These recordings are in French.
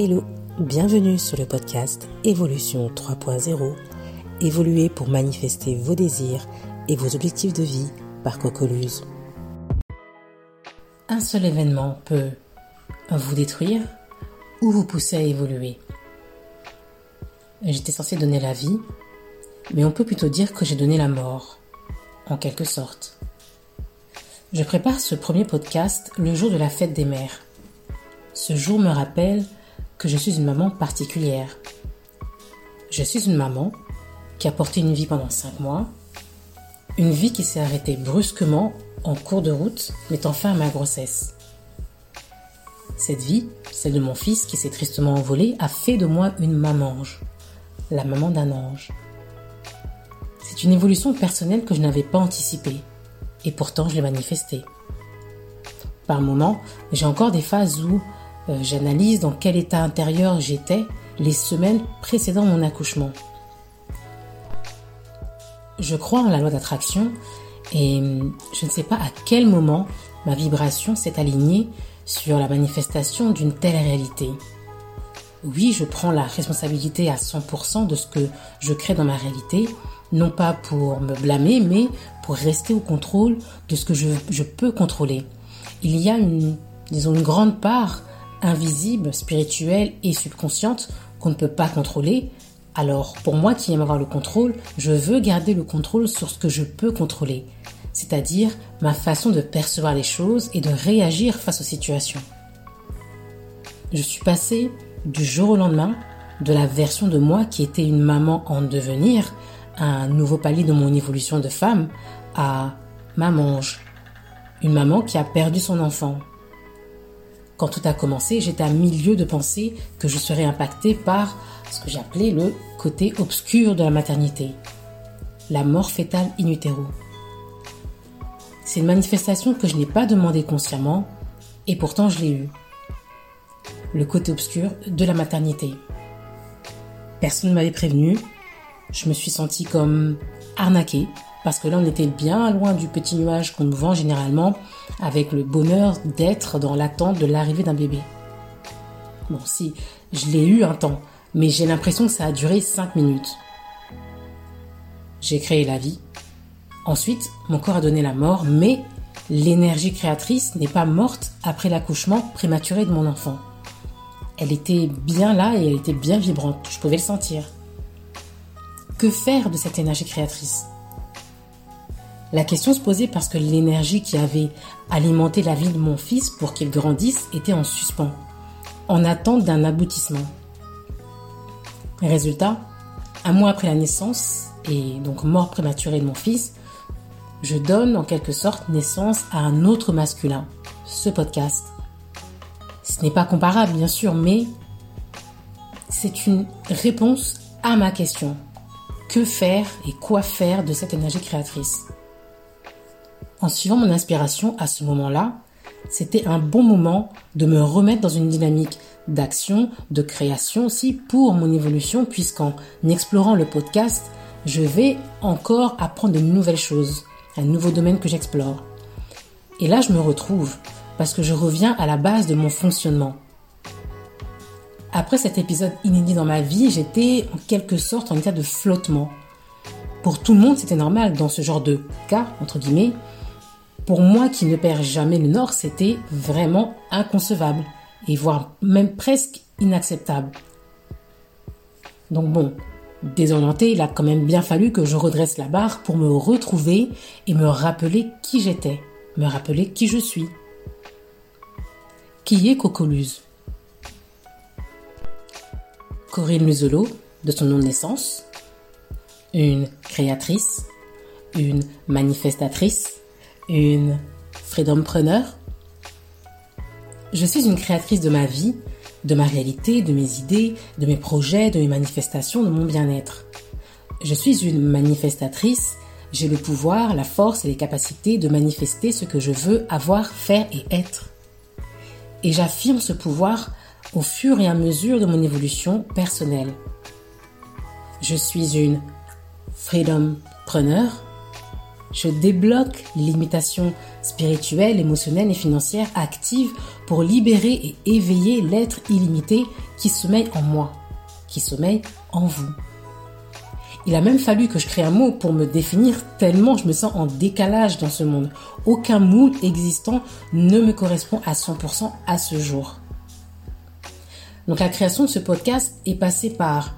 Hello, bienvenue sur le podcast Évolution 3.0. Évoluer pour manifester vos désirs et vos objectifs de vie par Cocoluse. Un seul événement peut vous détruire ou vous pousser à évoluer. J'étais censé donner la vie, mais on peut plutôt dire que j'ai donné la mort, en quelque sorte. Je prépare ce premier podcast le jour de la fête des mères. Ce jour me rappelle que je suis une maman particulière. Je suis une maman qui a porté une vie pendant cinq mois, une vie qui s'est arrêtée brusquement en cours de route, mettant fin à ma grossesse. Cette vie, celle de mon fils qui s'est tristement envolé, a fait de moi une mamange, la maman d'un ange. C'est une évolution personnelle que je n'avais pas anticipée, et pourtant je l'ai manifestée. Par moments, j'ai encore des phases où j'analyse dans quel état intérieur j'étais les semaines précédant mon accouchement. Je crois en la loi d'attraction et hum, je ne sais pas à quel moment ma vibration s'est alignée sur la manifestation d'une telle réalité. Oui, je prends la responsabilité à 100% de ce que je crée dans ma réalité, non pas pour me blâmer, mais pour rester au contrôle de ce que je, je peux contrôler. Il y a une, disons, une grande part invisible, spirituelle et subconsciente qu'on ne peut pas contrôler. Alors, pour moi qui aime avoir le contrôle, je veux garder le contrôle sur ce que je peux contrôler, c'est-à-dire ma façon de percevoir les choses et de réagir face aux situations. Je suis passée du jour au lendemain de la version de moi qui était une maman en devenir, un nouveau palier de mon évolution de femme, à mamange, une maman qui a perdu son enfant, quand tout a commencé, j'étais à milieu de penser que je serais impactée par ce que j'appelais le côté obscur de la maternité, la mort fétale in utero. C'est une manifestation que je n'ai pas demandé consciemment et pourtant je l'ai eue. Le côté obscur de la maternité. Personne ne m'avait prévenu. Je me suis sentie comme arnaquée parce que là on était bien loin du petit nuage qu'on nous vend généralement avec le bonheur d'être dans l'attente de l'arrivée d'un bébé. Bon, si, je l'ai eu un temps, mais j'ai l'impression que ça a duré 5 minutes. J'ai créé la vie. Ensuite, mon corps a donné la mort, mais l'énergie créatrice n'est pas morte après l'accouchement prématuré de mon enfant. Elle était bien là et elle était bien vibrante, je pouvais le sentir. Que faire de cette énergie créatrice? La question se posait parce que l'énergie qui avait alimenté la vie de mon fils pour qu'il grandisse était en suspens, en attente d'un aboutissement. Résultat, un mois après la naissance et donc mort prématurée de mon fils, je donne en quelque sorte naissance à un autre masculin, ce podcast. Ce n'est pas comparable bien sûr, mais c'est une réponse à ma question. Que faire et quoi faire de cette énergie créatrice? En suivant mon inspiration à ce moment-là, c'était un bon moment de me remettre dans une dynamique d'action, de création aussi pour mon évolution, puisqu'en explorant le podcast, je vais encore apprendre de nouvelles choses, un nouveau domaine que j'explore. Et là, je me retrouve, parce que je reviens à la base de mon fonctionnement. Après cet épisode inédit dans ma vie, j'étais en quelque sorte en état de flottement. Pour tout le monde, c'était normal dans ce genre de cas, entre guillemets, pour moi qui ne perds jamais le nord, c'était vraiment inconcevable et voire même presque inacceptable. Donc bon, désorienté, il a quand même bien fallu que je redresse la barre pour me retrouver et me rappeler qui j'étais, me rappeler qui je suis. Qui est Cocoluse? Corinne Muselot, de son nom de naissance, une créatrice, une manifestatrice, une freedompreneur. Je suis une créatrice de ma vie, de ma réalité, de mes idées, de mes projets, de mes manifestations, de mon bien-être. Je suis une manifestatrice, j'ai le pouvoir, la force et les capacités de manifester ce que je veux avoir, faire et être. Et j'affirme ce pouvoir au fur et à mesure de mon évolution personnelle. Je suis une freedompreneur, Je débloque les limitations spirituelles, émotionnelles et financières actives pour libérer et éveiller l'être illimité qui sommeille en moi, qui sommeille en vous. Il a même fallu que je crée un mot pour me définir tellement je me sens en décalage dans ce monde. Aucun moule existant ne me correspond à 100% à ce jour. Donc la création de ce podcast est passée par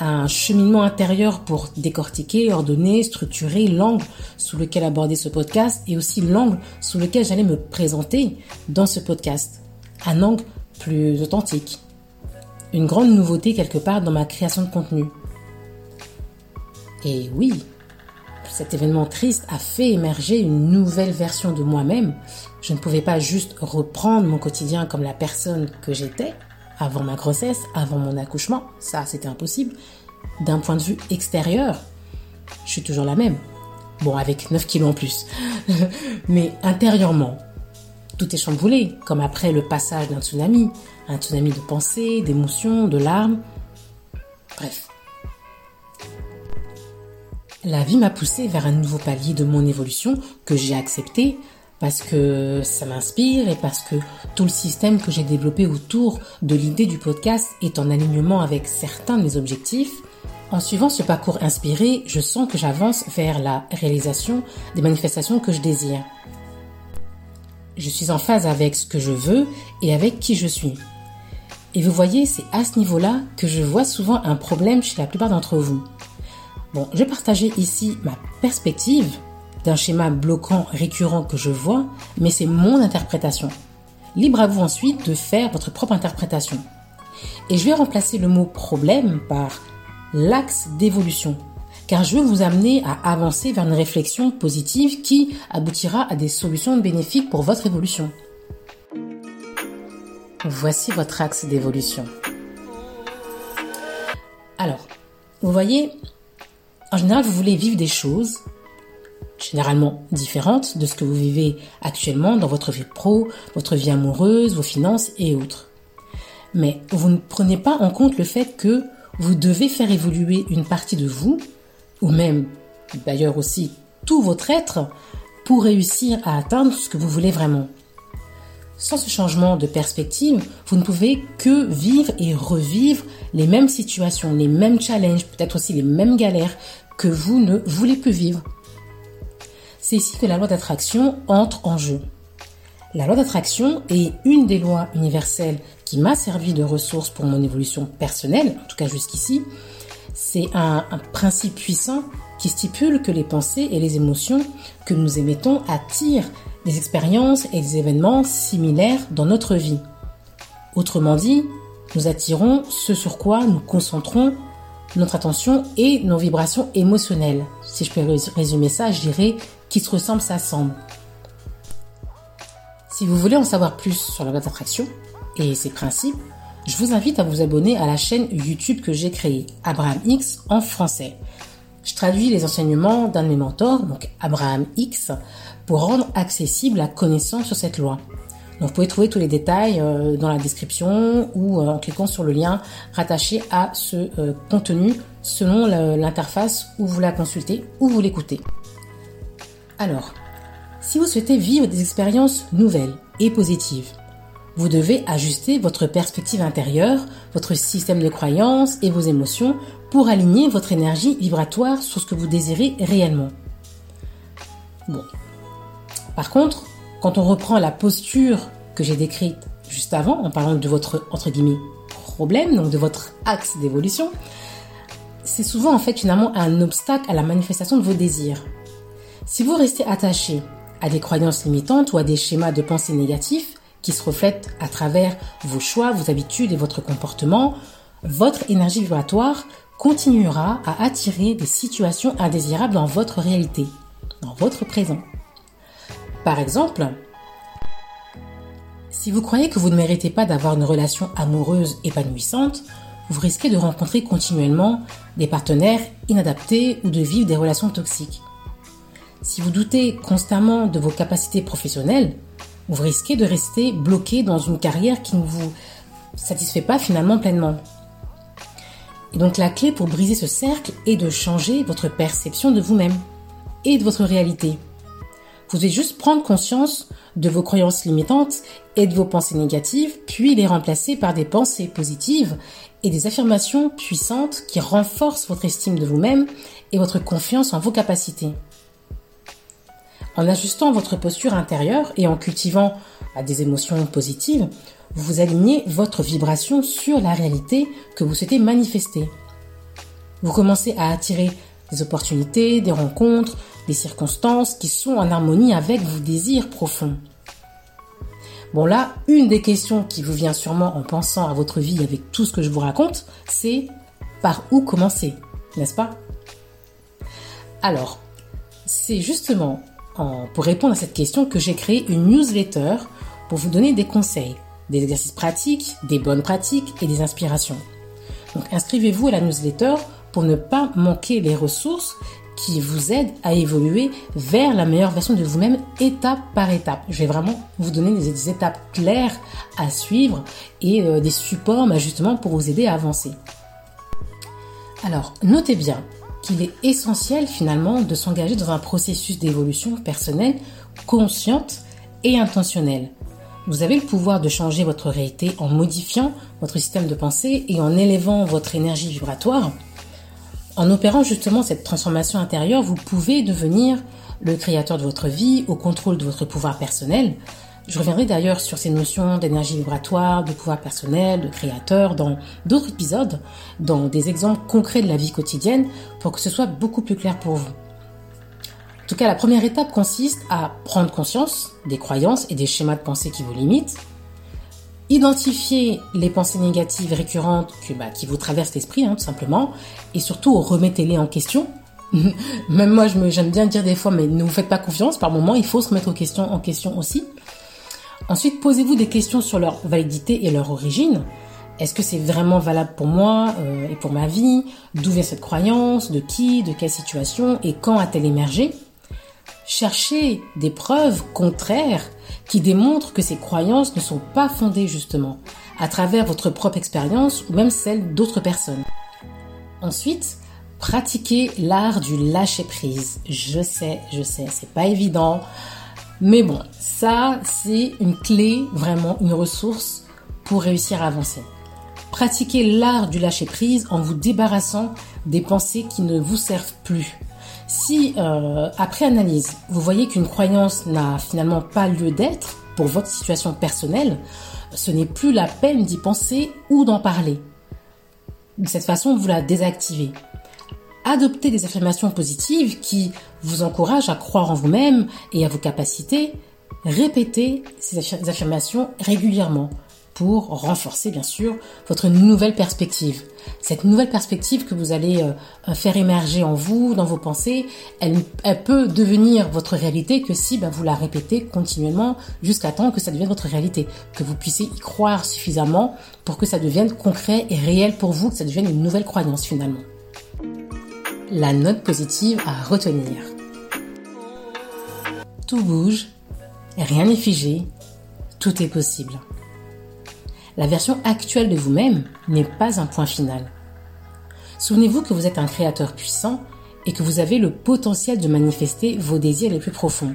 un cheminement intérieur pour décortiquer, ordonner, structurer l'angle sous lequel aborder ce podcast et aussi l'angle sous lequel j'allais me présenter dans ce podcast. Un angle plus authentique. Une grande nouveauté quelque part dans ma création de contenu. Et oui, cet événement triste a fait émerger une nouvelle version de moi-même. Je ne pouvais pas juste reprendre mon quotidien comme la personne que j'étais avant ma grossesse, avant mon accouchement. Ça, c'était impossible. D'un point de vue extérieur, je suis toujours la même. Bon, avec 9 kilos en plus. Mais intérieurement, tout est chamboulé, comme après le passage d'un tsunami. Un tsunami de pensées, d'émotions, de larmes. Bref, la vie m'a poussé vers un nouveau palier de mon évolution que j'ai accepté parce que ça m'inspire et parce que tout le système que j'ai développé autour de l'idée du podcast est en alignement avec certains de mes objectifs. En suivant ce parcours inspiré, je sens que j'avance vers la réalisation des manifestations que je désire. Je suis en phase avec ce que je veux et avec qui je suis. Et vous voyez, c'est à ce niveau-là que je vois souvent un problème chez la plupart d'entre vous. Bon, je vais partager ici ma perspective d'un schéma bloquant récurrent que je vois, mais c'est mon interprétation. Libre à vous ensuite de faire votre propre interprétation. Et je vais remplacer le mot problème par l'axe d'évolution, car je veux vous amener à avancer vers une réflexion positive qui aboutira à des solutions bénéfiques pour votre évolution. Voici votre axe d'évolution. Alors, vous voyez, en général, vous voulez vivre des choses généralement différentes de ce que vous vivez actuellement dans votre vie pro, votre vie amoureuse, vos finances et autres. Mais vous ne prenez pas en compte le fait que vous devez faire évoluer une partie de vous, ou même d'ailleurs aussi tout votre être, pour réussir à atteindre ce que vous voulez vraiment. Sans ce changement de perspective, vous ne pouvez que vivre et revivre les mêmes situations, les mêmes challenges, peut-être aussi les mêmes galères que vous ne voulez plus vivre. C'est ici que la loi d'attraction entre en jeu. La loi d'attraction est une des lois universelles qui m'a servi de ressource pour mon évolution personnelle, en tout cas jusqu'ici. C'est un, principe puissant qui stipule que les pensées et les émotions que nous émettons attirent des expériences et des événements similaires dans notre vie. Autrement dit, nous attirons ce sur quoi nous concentrons notre attention et nos vibrations émotionnelles. Si je peux résumer ça, je dirais qui se ressemble s'assemble. Si vous voulez en savoir plus sur la loi d'attraction et ses principes, je vous invite à vous abonner à la chaîne YouTube que j'ai créée, Abraham X en français. Je traduis les enseignements d'un de mes mentors, donc Abraham X, pour rendre accessible la connaissance sur cette loi. Vous pouvez trouver tous les détails euh, dans la description ou euh, en cliquant sur le lien rattaché à ce euh, contenu selon l'interface où vous la consultez ou vous l'écoutez. Alors, si vous souhaitez vivre des expériences nouvelles et positives, vous devez ajuster votre perspective intérieure, votre système de croyances et vos émotions pour aligner votre énergie vibratoire sur ce que vous désirez réellement. Bon. Par contre, quand on reprend la posture que j'ai décrite juste avant, en parlant de votre, entre guillemets, problème, donc de votre axe d'évolution, c'est souvent en fait finalement un obstacle à la manifestation de vos désirs. Si vous restez attaché à des croyances limitantes ou à des schémas de pensée négatifs qui se reflètent à travers vos choix, vos habitudes et votre comportement, votre énergie vibratoire continuera à attirer des situations indésirables dans votre réalité, dans votre présent. Par exemple, si vous croyez que vous ne méritez pas d'avoir une relation amoureuse épanouissante, vous risquez de rencontrer continuellement des partenaires inadaptés ou de vivre des relations toxiques. Si vous doutez constamment de vos capacités professionnelles, vous risquez de rester bloqué dans une carrière qui ne vous satisfait pas finalement pleinement. Et donc la clé pour briser ce cercle est de changer votre perception de vous-même. et de votre réalité. Vous devez juste prendre conscience de vos croyances limitantes et de vos pensées négatives, puis les remplacer par des pensées positives et des affirmations puissantes qui renforcent votre estime de vous-même et votre confiance en vos capacités. En ajustant votre posture intérieure et en cultivant des émotions positives, vous alignez votre vibration sur la réalité que vous souhaitez manifester. Vous commencez à attirer des opportunités, des rencontres, des circonstances qui sont en harmonie avec vos désirs profonds. Bon là, une des questions qui vous vient sûrement en pensant à votre vie avec tout ce que je vous raconte, c'est par où commencer, n'est-ce pas? Alors, c'est justement pour répondre à cette question que j'ai créé une newsletter pour vous donner des conseils, des exercices pratiques, des bonnes pratiques et des inspirations. Donc inscrivez-vous à la newsletter pour ne pas manquer les ressources qui vous aident à évoluer vers la meilleure version de vous-même étape par étape. Je vais vraiment vous donner des, étapes claires à suivre et euh, des supports justement pour vous aider à avancer. Alors, notez bien qu'il est essentiel finalement de s'engager dans un processus d'évolution personnelle consciente et intentionnelle. Vous avez le pouvoir de changer votre réalité en modifiant votre système de pensée et en élevant votre énergie vibratoire. En opérant justement cette transformation intérieure, vous pouvez devenir le créateur de votre vie, au contrôle de votre pouvoir personnel. Je reviendrai d'ailleurs sur ces notions d'énergie vibratoire, de pouvoir personnel, de créateur dans d'autres épisodes, dans des exemples concrets de la vie quotidienne, pour que ce soit beaucoup plus clair pour vous. En tout cas, la première étape consiste à prendre conscience des croyances et des schémas de pensée qui vous limitent, identifier les pensées négatives récurrentes bah, qui vous traversent l'esprit, hein, tout simplement, et surtout remettez-les en question. Même moi, j'aime bien dire des fois, mais ne vous faites pas confiance. Par moment, il faut se remettre questions, en question aussi. Ensuite, posez-vous des questions sur leur validité et leur origine. Est-ce que c'est vraiment valable pour moi euh, et pour ma vie? D'où vient cette croyance? De qui? De quelle situation? Et quand a-t-elle émergé? Cherchez des preuves contraires qui démontrent que ces croyances ne sont pas fondées justement à travers votre propre expérience ou même celle d'autres personnes. Ensuite, pratiquez l'art du lâcher prise. Je sais, je sais, c'est pas évident. Mais bon, ça, c'est une clé, vraiment une ressource pour réussir à avancer. Pratiquez l'art du lâcher prise en vous débarrassant des pensées qui ne vous servent plus. Si, euh, après analyse, vous voyez qu'une croyance n'a finalement pas lieu d'être pour votre situation personnelle, ce n'est plus la peine d'y penser ou d'en parler. De cette façon, vous la désactivez. Adoptez des affirmations positives qui vous encouragent à croire en vous-même et à vos capacités. Répétez ces affirmations régulièrement pour renforcer bien sûr votre nouvelle perspective. Cette nouvelle perspective que vous allez euh, faire émerger en vous, dans vos pensées, elle, peut devenir votre réalité que si ben, vous la répétez continuellement jusqu'à temps que ça devienne votre réalité, que vous puissiez y croire suffisamment pour que ça devienne concret et réel pour vous, que ça devienne une nouvelle croyance finalement. La note positive à retenir. Tout bouge, rien n'est figé, tout est possible. La version actuelle de vous-même n'est pas un point final. Souvenez-vous que vous êtes un créateur puissant et que vous avez le potentiel de manifester vos désirs les plus profonds.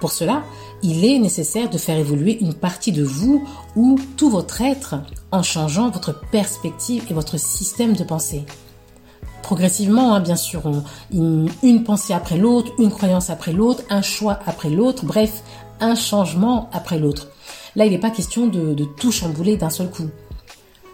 Pour cela, il est nécessaire de faire évoluer une partie de vous ou tout votre être en changeant votre perspective et votre système de pensée. Progressivement, hein, bien sûr, une pensée après l'autre, une croyance après l'autre, un choix après l'autre, bref, un changement après l'autre. Là, il n'est pas question de, tout chambouler d'un seul coup.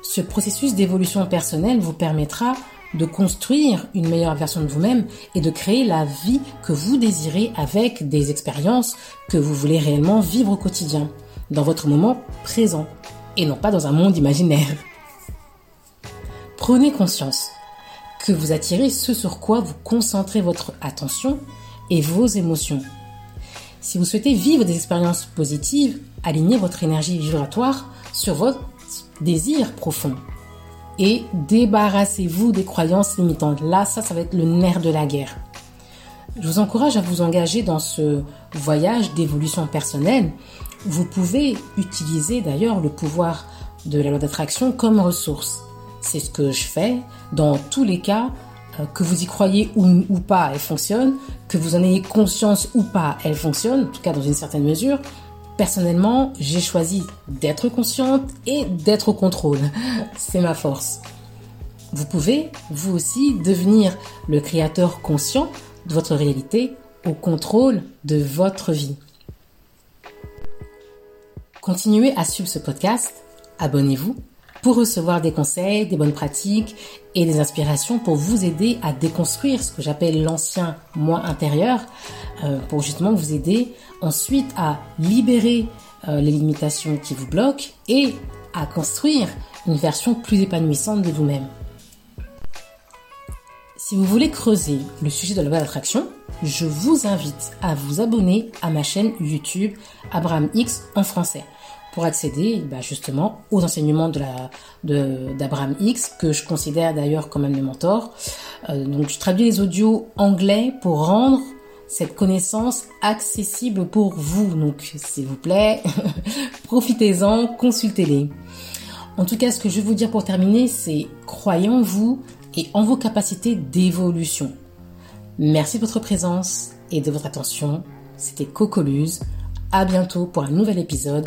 Ce processus d'évolution personnelle vous permettra de construire une meilleure version de vous-même et de créer la vie que vous désirez avec des expériences que vous voulez réellement vivre au quotidien, dans votre moment présent, et non pas dans un monde imaginaire. Prenez conscience que vous attirez ce sur quoi vous concentrez votre attention et vos émotions. Si vous souhaitez vivre des expériences positives, alignez votre énergie vibratoire sur votre désir profond. Et débarrassez-vous des croyances limitantes. Là, ça, ça va être le nerf de la guerre. Je vous encourage à vous engager dans ce voyage d'évolution personnelle. Vous pouvez utiliser d'ailleurs le pouvoir de la loi d'attraction comme ressource. C'est ce que je fais. Dans tous les cas, euh, que vous y croyez ou, ou pas, elle fonctionne, que vous en ayez conscience ou pas, elle fonctionne, en tout cas dans une certaine mesure. Personnellement, j'ai choisi d'être consciente et d'être au contrôle. C'est ma force. Vous pouvez, vous aussi, devenir le créateur conscient de votre réalité au contrôle de votre vie. Continuez à suivre ce podcast, abonnez-vous pour recevoir des conseils, des bonnes pratiques et des inspirations pour vous aider à déconstruire ce que j'appelle l'ancien moi intérieur, euh, pour justement vous aider ensuite à libérer euh, les limitations qui vous bloquent et à construire une version plus épanouissante de vous-même. Si vous voulez creuser le sujet de la loi d'attraction, je vous invite à vous abonner à ma chaîne YouTube Abraham X en français pour accéder bah, justement aux enseignements d'Abraham X que je considère d'ailleurs comme un de mes mentors. Euh, donc je traduis les audios anglais pour rendre cette connaissance accessible pour vous. Donc s'il vous plaît, profitez-en, consultez-les. En tout cas, ce que je vais vous dire pour terminer, c'est croyez en vous et en vos capacités d'évolution. Merci de votre présence et de votre attention. C'était Cocoluse. À bientôt pour un nouvel épisode